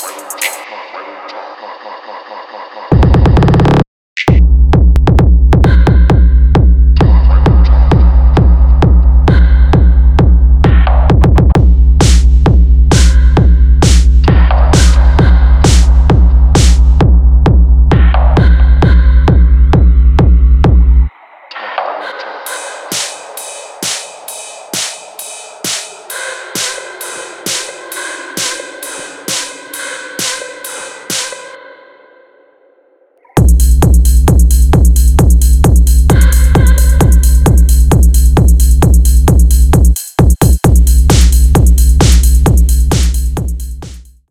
talk, talk, talk, talk, talk, talk, talk, talk, talk, talk.